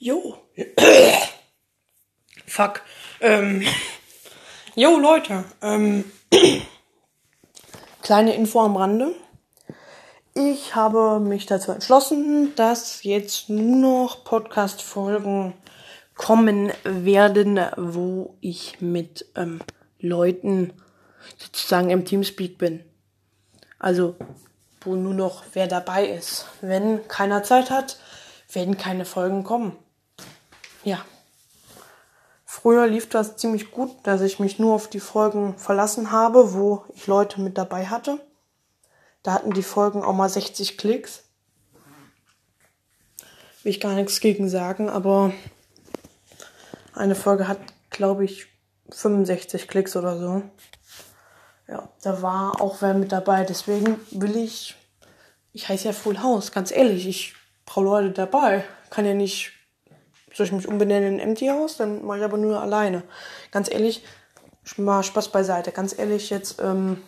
Jo. Fuck. Ähm. Jo, Leute. Ähm. Kleine Info am Rande. Ich habe mich dazu entschlossen, dass jetzt nur noch Podcast-Folgen kommen werden, wo ich mit ähm, Leuten sozusagen im Teamspeak bin. Also, wo nur noch wer dabei ist. Wenn keiner Zeit hat, werden keine Folgen kommen. Ja. Früher lief das ziemlich gut, dass ich mich nur auf die Folgen verlassen habe, wo ich Leute mit dabei hatte. Da hatten die Folgen auch mal 60 Klicks. Will ich gar nichts gegen sagen, aber eine Folge hat, glaube ich, 65 Klicks oder so. Ja, da war auch wer mit dabei. Deswegen will ich, ich heiße ja Full House, ganz ehrlich, ich brauche Leute dabei. Kann ja nicht soll ich mich umbenennen in Empty House? Dann mache ich aber nur alleine. Ganz ehrlich, mal Spaß beiseite. Ganz ehrlich, jetzt, ähm,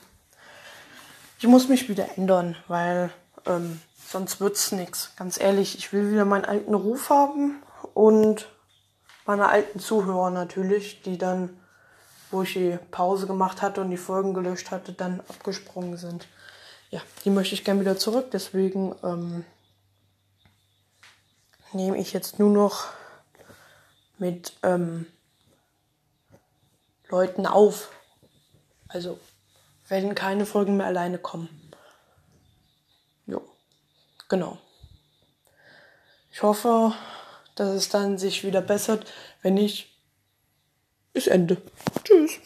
ich muss mich wieder ändern, weil ähm, sonst wird's nichts. Ganz ehrlich, ich will wieder meinen alten Ruf haben und meine alten Zuhörer natürlich, die dann, wo ich die Pause gemacht hatte und die Folgen gelöscht hatte, dann abgesprungen sind. Ja, die möchte ich gerne wieder zurück. Deswegen ähm, nehme ich jetzt nur noch mit ähm, Leuten auf. Also werden keine Folgen mehr alleine kommen. Jo, genau. Ich hoffe, dass es dann sich wieder bessert. Wenn nicht, ist Ende. Tschüss.